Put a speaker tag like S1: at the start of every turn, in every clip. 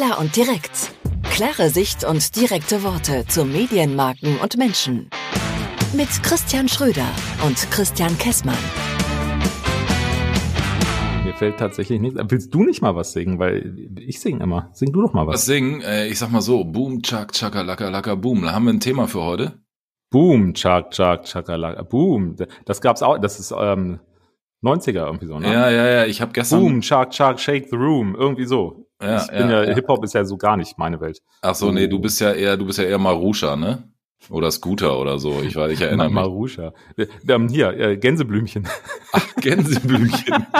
S1: Klar und direkt. Klare Sicht und direkte Worte zu Medienmarken und Menschen. Mit Christian Schröder und Christian Kessmann.
S2: Mir fällt tatsächlich nichts. Willst du nicht mal was singen? Weil ich singe immer. Sing du doch mal was.
S3: Was singen? Äh, ich sag mal so, Boom, Chak, Chaka, Laka, Laka, Boom. Da haben wir ein Thema für heute.
S2: Boom, Chak, Chak, Chakalaka. Boom. Das gab's auch. Das ist ähm, 90er irgendwie so, ne?
S3: Ja, ja, ja. Ich habe gestern.
S2: Boom, Chak, Chak, Shake the Room. Irgendwie so.
S3: Ja,
S2: ich bin ja,
S3: ja, ja.
S2: Hip-Hop ist ja so gar nicht meine Welt.
S3: Ach so, nee, du bist ja eher, du bist ja eher Marusha, ne? Oder Scooter oder so. Ich weiß, ich erinnere mich.
S2: Marusha. Äh, ähm, hier, äh, Gänseblümchen.
S3: Ach, Gänseblümchen.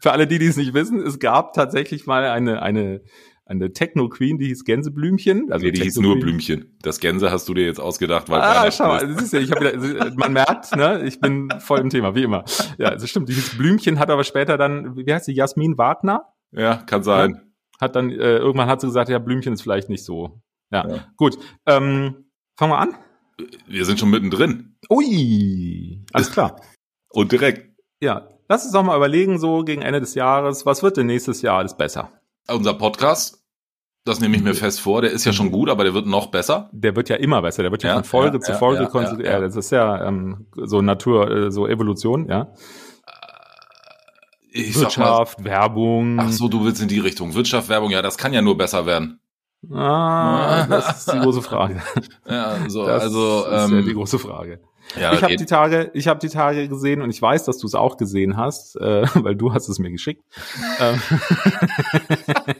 S2: Für alle, die die es nicht wissen, es gab tatsächlich mal eine, eine, eine Techno-Queen, die hieß Gänseblümchen. Also
S3: nee, die hieß nur. Blümchen. Das Gänse hast du dir jetzt ausgedacht, weil
S2: Ah, schau mal,
S3: ist.
S2: ja, ich hab wieder, man merkt, ne, ich bin voll im Thema, wie immer. Ja, das stimmt. Dieses Blümchen hat aber später dann, wie heißt sie, Jasmin Wagner?
S3: Ja, kann sein.
S2: Hat dann, äh, irgendwann hat sie gesagt, ja, Blümchen ist vielleicht nicht so. Ja,
S3: Ja.
S2: gut. Ähm, fangen wir an.
S3: Wir sind schon mittendrin.
S2: Ui, alles klar.
S3: Und direkt.
S2: Ja, lass uns doch mal überlegen, so gegen Ende des Jahres, was wird denn nächstes Jahr alles besser?
S3: Unser Podcast, das nehme ich mir fest vor, der ist ja schon gut, aber der wird noch besser.
S2: Der wird ja immer besser, der wird ja,
S3: Ja,
S2: von Folge
S3: ja,
S2: zu
S3: ja,
S2: Folge
S3: ja,
S2: konstruiert.
S3: ja,
S2: Ja,
S3: ja.
S2: das ist ja ähm, so Natur, äh, so Evolution, ja.
S3: Ich sag mal,
S2: Wirtschaft, Werbung.
S3: ach so, du willst in die Richtung. Wirtschaft, Werbung, ja, das kann ja nur besser werden.
S2: Ah, das ist die große Frage.
S3: Ja, so,
S2: Das
S3: also,
S2: ist ja
S3: ähm,
S2: die große Frage.
S3: Ja,
S2: ich habe die Tage, ich habe die Tage gesehen und ich weiß, dass du es auch gesehen hast, äh, weil du hast es mir geschickt. ähm,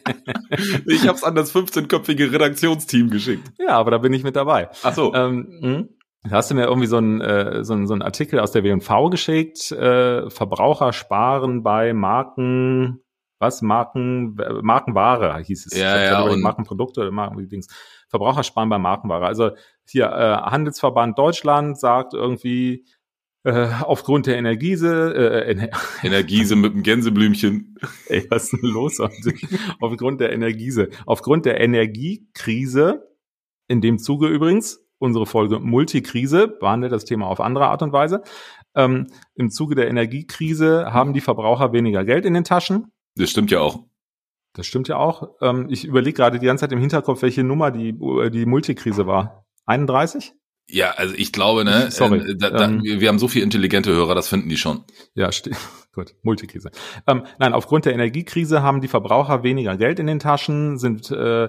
S3: ich hab's an das 15-köpfige Redaktionsteam geschickt.
S2: ja, aber da bin ich mit dabei.
S3: Ach so.
S2: Ähm, da hast du mir irgendwie so einen äh, so einen- so einen Artikel aus der W&V geschickt. Äh, Verbraucher sparen bei Marken, was Marken, äh, Markenware hieß es.
S3: Ja, ja, und-
S2: Markenprodukte oder Markendings. Verbraucher sparen bei Markenware. Also hier äh, Handelsverband Deutschland sagt irgendwie äh, aufgrund der Energiese, äh, Ener
S3: Energiese mit dem Gänseblümchen.
S2: Ey, was ist denn los heute? Aufgrund der Energiese. Aufgrund der Energiekrise, in dem Zuge übrigens, unsere Folge Multikrise behandelt das Thema auf andere Art und Weise. Ähm, Im Zuge der Energiekrise haben die Verbraucher weniger Geld in den Taschen.
S3: Das stimmt ja auch.
S2: Das stimmt ja auch. Ähm, ich überlege gerade die ganze Zeit im Hinterkopf, welche Nummer die, äh, die Multikrise war. 31?
S3: Ja, also ich glaube, ne,
S2: Sorry.
S3: äh, da, da,
S2: Ähm.
S3: wir haben so viele intelligente Hörer, das finden die schon.
S2: Ja, steht. Gut, Multikrise. Ähm, nein, aufgrund der Energiekrise haben die Verbraucher weniger Geld in den Taschen, sind äh,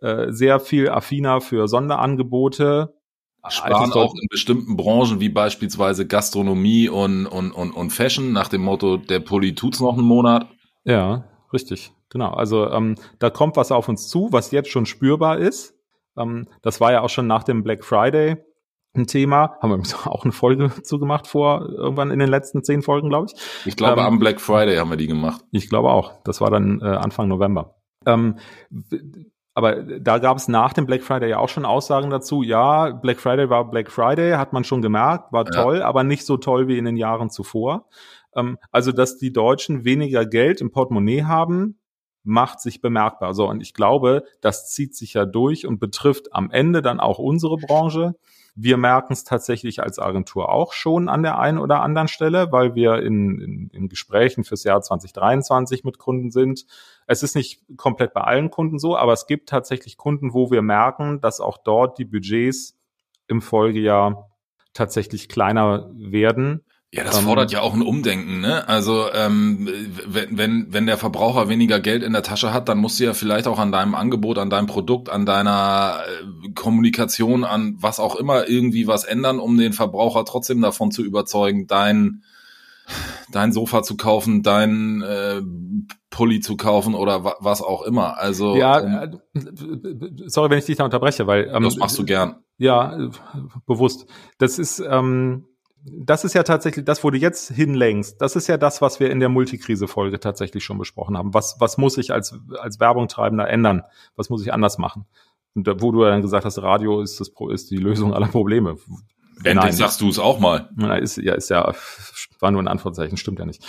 S2: äh, sehr viel affiner für Sonderangebote.
S3: Sparen auch in bestimmten Branchen wie beispielsweise Gastronomie und, und, und, und Fashion nach dem Motto, der Pulli tut's noch einen Monat.
S2: Ja, richtig. Genau. Also ähm, da kommt was auf uns zu, was jetzt schon spürbar ist. Ähm, das war ja auch schon nach dem Black Friday ein Thema. Haben wir übrigens auch eine Folge zugemacht vor, irgendwann in den letzten zehn Folgen, glaube ich.
S3: Ich glaube,
S2: Ähm.
S3: am Black Friday haben wir die gemacht.
S2: Ich glaube auch. Das war dann äh, Anfang November. Ähm, aber da gab es nach dem Black Friday ja auch schon Aussagen dazu. Ja, Black Friday war Black Friday, hat man schon gemerkt, war
S3: Ja.
S2: toll, aber nicht so toll wie in den Jahren zuvor. Ähm, also, dass die Deutschen weniger Geld im Portemonnaie haben, macht sich bemerkbar. So, und ich glaube, das zieht sich ja durch und betrifft am Ende dann auch unsere Branche. Wir merken es tatsächlich als Agentur auch schon an der einen oder anderen Stelle, weil wir in, in, in Gesprächen fürs Jahr 2023 mit Kunden sind. Es ist nicht komplett bei allen Kunden so, aber es gibt tatsächlich Kunden, wo wir merken, dass auch dort die Budgets im Folgejahr tatsächlich kleiner werden.
S3: Ja, das
S2: Ähm,
S3: fordert ja auch ein Umdenken, ne? Also ähm, wenn, wenn, wenn der Verbraucher weniger Geld in der Tasche hat, dann musst du ja vielleicht auch an deinem Angebot, an deinem Produkt, an deiner äh, Kommunikation, an was auch immer irgendwie was ändern, um den Verbraucher trotzdem davon zu überzeugen, dein dein Sofa zu kaufen, dein äh, Pulli zu kaufen oder wa was auch immer. Also
S2: ja, äh, sorry, wenn ich dich da unterbreche, weil ähm,
S3: das machst du gern.
S2: Ja, bewusst. Das ist, ähm, das ist ja tatsächlich das, wo du jetzt hinlenkst. Das ist ja das, was wir in der Multikrise-Folge tatsächlich schon besprochen haben. Was, was muss ich als, als Werbung treibender ändern? Was muss ich anders machen? Und da, wo du ja dann gesagt hast, Radio ist das, ist die Lösung aller Probleme.
S3: Endlich
S2: Nein.
S3: sagst du es auch mal.
S2: Na, ist ja, ist ja, war nur ein Anführungszeichen, stimmt ja nicht.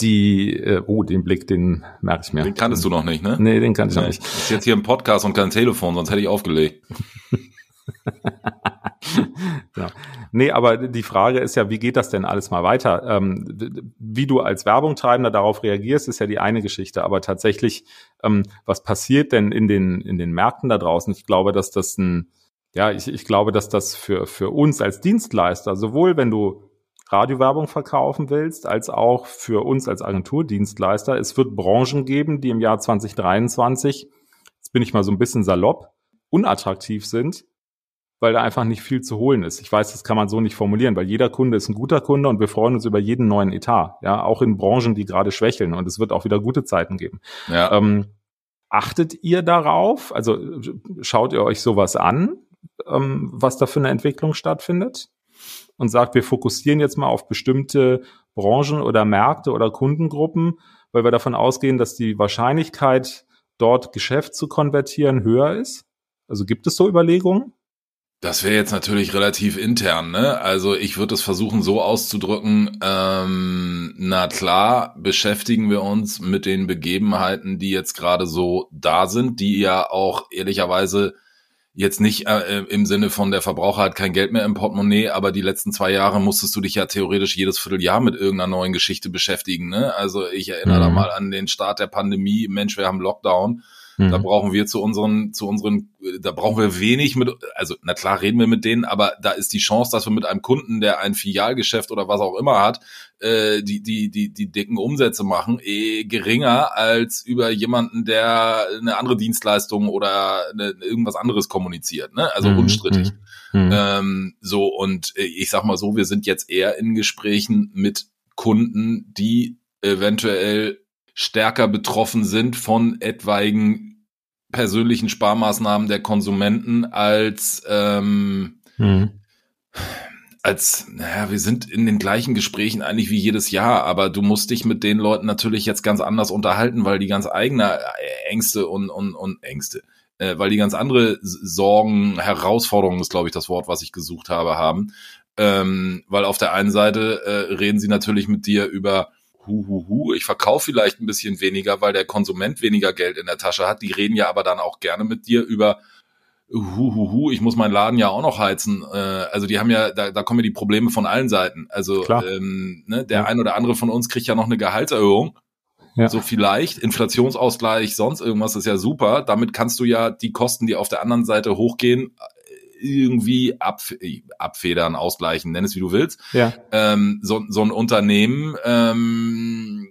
S2: Die, äh, oh, den Blick, den merke ich mir.
S3: Den kanntest du noch nicht, ne?
S2: Nee, den kannte ich noch nicht.
S3: Ist jetzt hier ein Podcast und kein Telefon, sonst hätte ich aufgelegt.
S2: ja. Nee, aber die Frage ist ja, wie geht das denn alles mal weiter? Ähm, wie du als Werbungtreibender darauf reagierst, ist ja die eine Geschichte. Aber tatsächlich, ähm, was passiert denn in den, in den Märkten da draußen? Ich glaube, dass das ein, ja, ich, ich glaube, dass das für, für uns als Dienstleister, sowohl wenn du Radiowerbung verkaufen willst, als auch für uns als Agenturdienstleister, es wird Branchen geben, die im Jahr 2023, jetzt bin ich mal so ein bisschen salopp, unattraktiv sind, weil da einfach nicht viel zu holen ist. Ich weiß, das kann man so nicht formulieren, weil jeder Kunde ist ein guter Kunde und wir freuen uns über jeden neuen Etat, ja, auch in Branchen, die gerade schwächeln und es wird auch wieder gute Zeiten geben. Ja. Ähm, achtet ihr darauf? Also schaut ihr euch sowas an, ähm, was da für eine Entwicklung stattfindet? Und sagt, wir fokussieren jetzt mal auf bestimmte Branchen oder Märkte oder Kundengruppen, weil wir davon ausgehen, dass die Wahrscheinlichkeit, dort Geschäft zu konvertieren, höher ist? Also gibt es so Überlegungen?
S3: Das wäre jetzt natürlich relativ intern, ne? Also ich würde es versuchen so auszudrücken, ähm, na klar, beschäftigen wir uns mit den Begebenheiten, die jetzt gerade so da sind, die ja auch ehrlicherweise jetzt nicht äh, im Sinne von der Verbraucher hat kein Geld mehr im Portemonnaie, aber die letzten zwei Jahre musstest du dich ja theoretisch jedes Vierteljahr mit irgendeiner neuen Geschichte beschäftigen. Ne? Also ich erinnere mhm. da mal an den Start der Pandemie, Mensch, wir haben Lockdown Mhm. Da brauchen wir zu unseren, zu unseren, da brauchen wir wenig mit, also na klar reden wir mit denen, aber da ist die Chance, dass wir mit einem Kunden, der ein Filialgeschäft oder was auch immer hat, äh, die, die, die, die dicken Umsätze machen, eh geringer als über jemanden, der eine andere Dienstleistung oder eine, irgendwas anderes kommuniziert, ne? Also mhm. unstrittig. Mhm. mhm. Ähm, so, und äh, ich sag mal so, wir sind jetzt eher in Gesprächen mit Kunden, die eventuell stärker betroffen sind von etwaigen persönlichen Sparmaßnahmen der Konsumenten als ähm, mhm. als naja, wir sind in den gleichen Gesprächen eigentlich wie jedes Jahr, aber du musst dich mit den Leuten natürlich jetzt ganz anders unterhalten, weil die ganz eigene Ängste und und, und Ängste äh, weil die ganz andere Sorgen, Herausforderungen ist, glaube ich, das Wort, was ich gesucht habe, haben. Ähm, weil auf der einen Seite äh, reden sie natürlich mit dir über huhuhu, ich verkaufe vielleicht ein bisschen weniger, weil der Konsument weniger Geld in der Tasche hat. Die reden ja aber dann auch gerne mit dir über huhuhu, ich muss meinen Laden ja auch noch heizen. Äh, also die haben ja, da, da kommen ja die Probleme von allen Seiten. Also ähm, ne, der ja. ein oder andere von uns kriegt ja noch eine Gehaltserhöhung. Ja. So vielleicht, Inflationsausgleich, sonst irgendwas ist ja super. Damit kannst du ja die Kosten, die auf der anderen Seite hochgehen, irgendwie abf abfedern, ausgleichen, nenn es wie du willst. Ja. Ähm, so, so ein Unternehmen, ähm,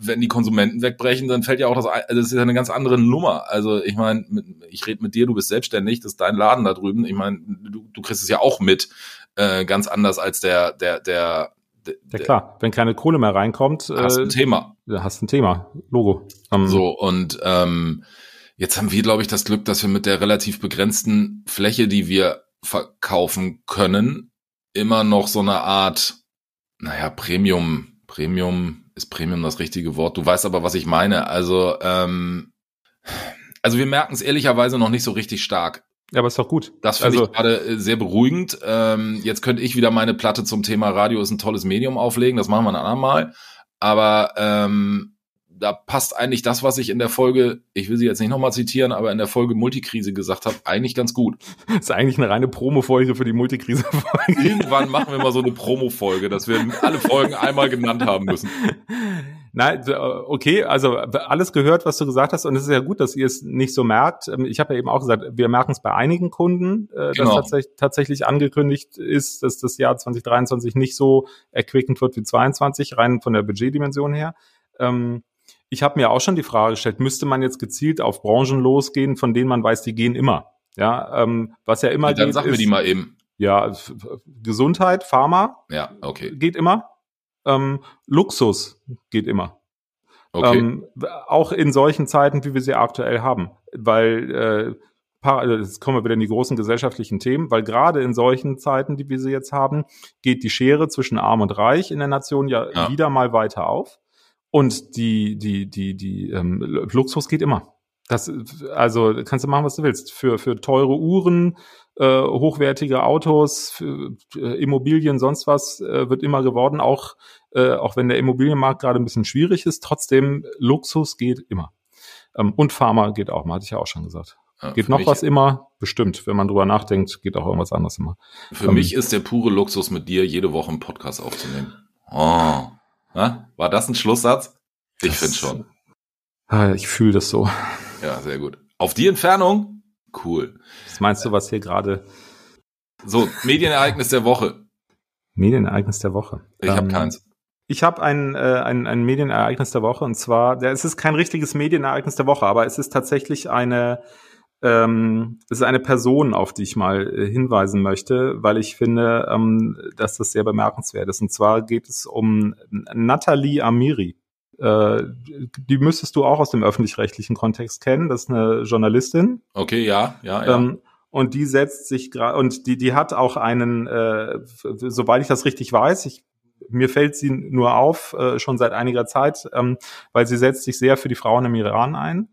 S3: wenn die Konsumenten wegbrechen, dann fällt ja auch das, also das ist ja eine ganz andere Nummer. Also ich meine, ich rede mit dir, du bist selbstständig, das ist dein Laden da drüben. Ich meine, du, du kriegst es ja auch mit, äh, ganz anders als der, der, der,
S2: ja klar, wenn keine Kohle mehr reinkommt,
S3: hast äh, ein Thema.
S2: Hast ein Thema, Logo.
S3: Um, ähm, so und ähm, Jetzt haben wir, glaube ich, das Glück, dass wir mit der relativ begrenzten Fläche, die wir verkaufen können, immer noch so eine Art, naja, Premium, Premium ist Premium das richtige Wort. Du weißt aber, was ich meine. Also, ähm, also wir merken es ehrlicherweise noch nicht so richtig stark.
S2: Ja, aber ist doch gut.
S3: Das finde also, ich gerade äh, sehr beruhigend. Ähm, jetzt könnte ich wieder meine Platte zum Thema Radio ist ein tolles Medium auflegen. Das machen wir ein andermal. Aber ähm, da passt eigentlich das, was ich in der Folge, ich will sie jetzt nicht nochmal zitieren, aber in der Folge Multikrise gesagt habe, eigentlich ganz gut.
S2: Das ist eigentlich eine reine Promo-Folge für die Multikrise-Folge.
S3: Irgendwann machen wir mal so eine Promo-Folge, dass wir alle Folgen einmal genannt haben müssen.
S2: Nein, okay, also alles gehört, was du gesagt hast, und es ist ja gut, dass ihr es nicht so merkt. Ähm, ich habe ja eben auch gesagt, wir merken es bei einigen Kunden, äh, genau. dass tatsächlich, tatsächlich angekündigt ist, dass das Jahr 2023 nicht so erquickend wird wie 2022, rein von der Budgetdimension her. Ähm, ich habe mir auch schon die Frage gestellt, müsste man jetzt gezielt auf Branchen losgehen, von denen man weiß, die gehen immer? Ja, ähm, was ja immer ja,
S3: dann geht. Dann sagen wir die mal eben.
S2: Ja, Gesundheit, Pharma.
S3: Ja, okay.
S2: Geht immer. Ähm, Luxus geht immer. Okay. Ähm, auch in solchen Zeiten, wie wir sie aktuell haben. Weil äh, äh, jetzt kommen wir wieder in die großen gesellschaftlichen Themen, weil gerade in solchen Zeiten, die wir sie jetzt haben, geht die Schere zwischen Arm und Reich in der Nation ja, ja. wieder mal weiter auf. Und die, die, die, die ähm, Luxus geht immer. Das, also kannst du machen, was du willst. Für, für teure Uhren, äh, hochwertige Autos, für, äh, Immobilien, sonst was, äh, wird immer geworden, auch, äh, auch wenn der Immobilienmarkt gerade ein bisschen schwierig ist, trotzdem Luxus geht immer. Ähm, und Pharma geht auch, mal hatte ich ja auch schon gesagt. Ja, geht noch was immer? Bestimmt. Wenn man drüber nachdenkt, geht auch irgendwas anderes immer.
S3: Für ähm, mich ist der pure Luxus, mit dir jede Woche einen Podcast aufzunehmen. Oh. Na? War das ein Schlusssatz? Ich finde schon.
S2: Ah, ich fühle das so.
S3: Ja, sehr gut. Auf die Entfernung? Cool.
S2: Was meinst du, was hier gerade.
S3: So, Medienereignis der Woche.
S2: Medienereignis der Woche.
S3: Ich ähm, habe keins.
S2: Ich habe ein, äh, ein, ein Medienereignis der Woche und zwar, ja, es ist kein richtiges Medienereignis der Woche, aber es ist tatsächlich eine, ähm, es ist eine Person, auf die ich mal äh, hinweisen möchte, weil ich finde, ähm, dass das sehr bemerkenswert ist. Und zwar geht es um Nathalie Amiri. Äh, die müsstest du auch aus dem öffentlich-rechtlichen Kontext kennen. Das ist eine Journalistin.
S3: Okay, ja, ja, ja. Ähm,
S2: und die setzt sich gerade und die die hat auch einen, äh, soweit ich das richtig weiß, ich mir fällt sie nur auf, äh, schon seit einiger Zeit, ähm, weil sie setzt sich sehr für die Frauen im Iran ein.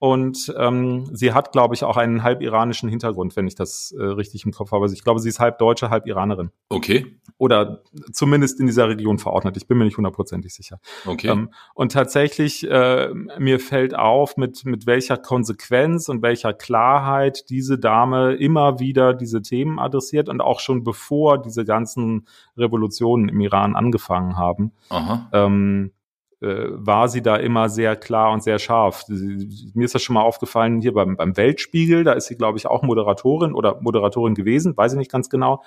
S2: Und ähm, sie hat, glaube ich, auch einen halb iranischen Hintergrund, wenn ich das äh, richtig im Kopf habe. Also ich glaube, sie ist halb Deutsche, halb Iranerin.
S3: Okay.
S2: Oder zumindest in dieser Region verordnet. Ich bin mir nicht hundertprozentig sicher.
S3: Okay. Ähm,
S2: und tatsächlich, äh, mir fällt auf, mit, mit welcher Konsequenz und welcher Klarheit diese Dame immer wieder diese Themen adressiert und auch schon bevor diese ganzen Revolutionen im Iran angefangen haben.
S3: Aha.
S2: Ähm, äh, war sie da immer sehr klar und sehr scharf. Mir ist das schon mal aufgefallen hier beim, beim Weltspiegel, da ist sie, glaube ich, auch Moderatorin oder Moderatorin gewesen, weiß ich nicht ganz genau.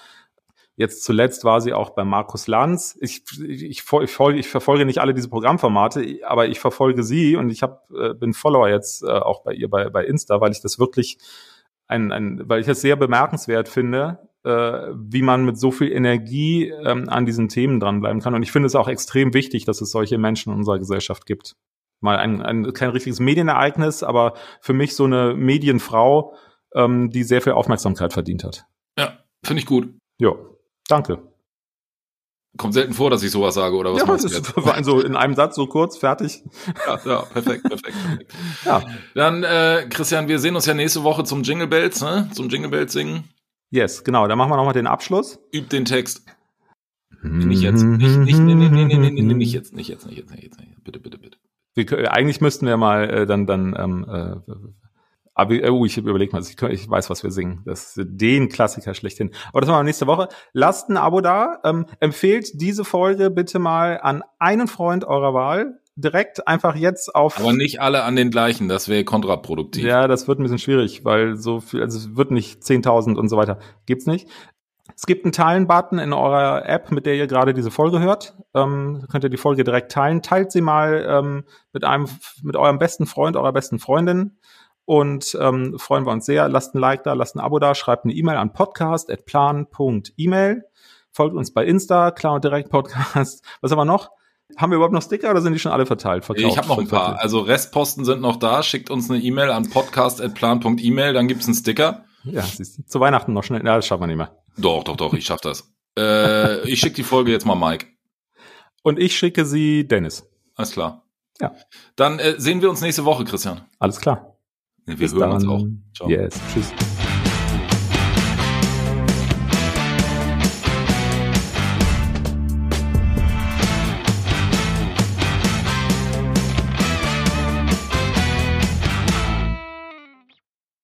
S2: Jetzt zuletzt war sie auch bei Markus Lanz. Ich, ich, ich, ich verfolge nicht alle diese Programmformate, aber ich verfolge sie und ich hab, äh, bin Follower jetzt äh, auch bei ihr bei, bei Insta, weil ich das wirklich ein, ein, weil ich das sehr bemerkenswert finde, äh, wie man mit so viel Energie ähm, an diesen Themen dranbleiben kann. Und ich finde es auch extrem wichtig, dass es solche Menschen in unserer Gesellschaft gibt. Mal ein, ein kein richtiges Medienereignis, aber für mich so eine Medienfrau, ähm, die sehr viel Aufmerksamkeit verdient hat.
S3: Ja, finde ich gut.
S2: Ja, danke.
S3: Kommt selten vor, dass ich sowas sage, oder was
S2: ja, meinst du jetzt? War so in einem Satz so kurz, fertig.
S3: Ja, ja perfekt, perfekt, perfekt. Ja. Dann, äh, Christian, wir sehen uns ja nächste Woche zum Jingle Bells, ne? Zum Jingle Bells singen.
S2: Yes, genau. Dann machen wir nochmal den Abschluss.
S3: Üb den Text. Nicht jetzt. Nicht, nicht, nee, nee, nee, nee, nee, nee, nicht jetzt, nicht jetzt, nicht jetzt, nicht jetzt. Bitte, bitte, bitte.
S2: Wir, eigentlich müssten wir mal äh, dann, dann, ähm, äh, aber äh, oh, ich überlege mal, ich, ich weiß, was wir singen. Das ist den Klassiker schlechthin. Aber das machen wir nächste Woche. Lasst ein Abo da. Ähm, empfehlt diese Folge bitte mal an einen Freund eurer Wahl direkt einfach jetzt auf.
S3: Aber nicht alle an den gleichen, das wäre kontraproduktiv.
S2: Ja, das wird ein bisschen schwierig, weil so viel, also es wird nicht 10.000 und so weiter. Gibt's nicht. Es gibt einen Teilen-Button in eurer App, mit der ihr gerade diese Folge hört. Ähm, könnt ihr die Folge direkt teilen. Teilt sie mal ähm, mit einem, mit eurem besten Freund, eurer besten Freundin. Und ähm, freuen wir uns sehr. Lasst ein Like da, lasst ein Abo da, schreibt eine E-Mail an podcast.plan.email. Folgt uns bei Insta, klar und direkt Podcast. Was haben wir noch? Haben wir überhaupt noch Sticker oder sind die schon alle verteilt?
S3: Verkauft, ich habe noch ein paar. Also Restposten sind noch da. Schickt uns eine E-Mail an podcast.plan.email, dann gibt's einen Sticker.
S2: Ja, siehst du. Zu Weihnachten noch schnell. Ja, das schaffen wir nicht mehr.
S3: Doch, doch, doch, ich schaff das. äh, ich schicke die Folge jetzt mal Mike.
S2: Und ich schicke sie Dennis.
S3: Alles klar.
S2: Ja.
S3: Dann äh, sehen wir uns nächste Woche, Christian.
S2: Alles klar.
S3: wir Bis hören dann. uns auch.
S2: Ciao. Yes. Tschüss.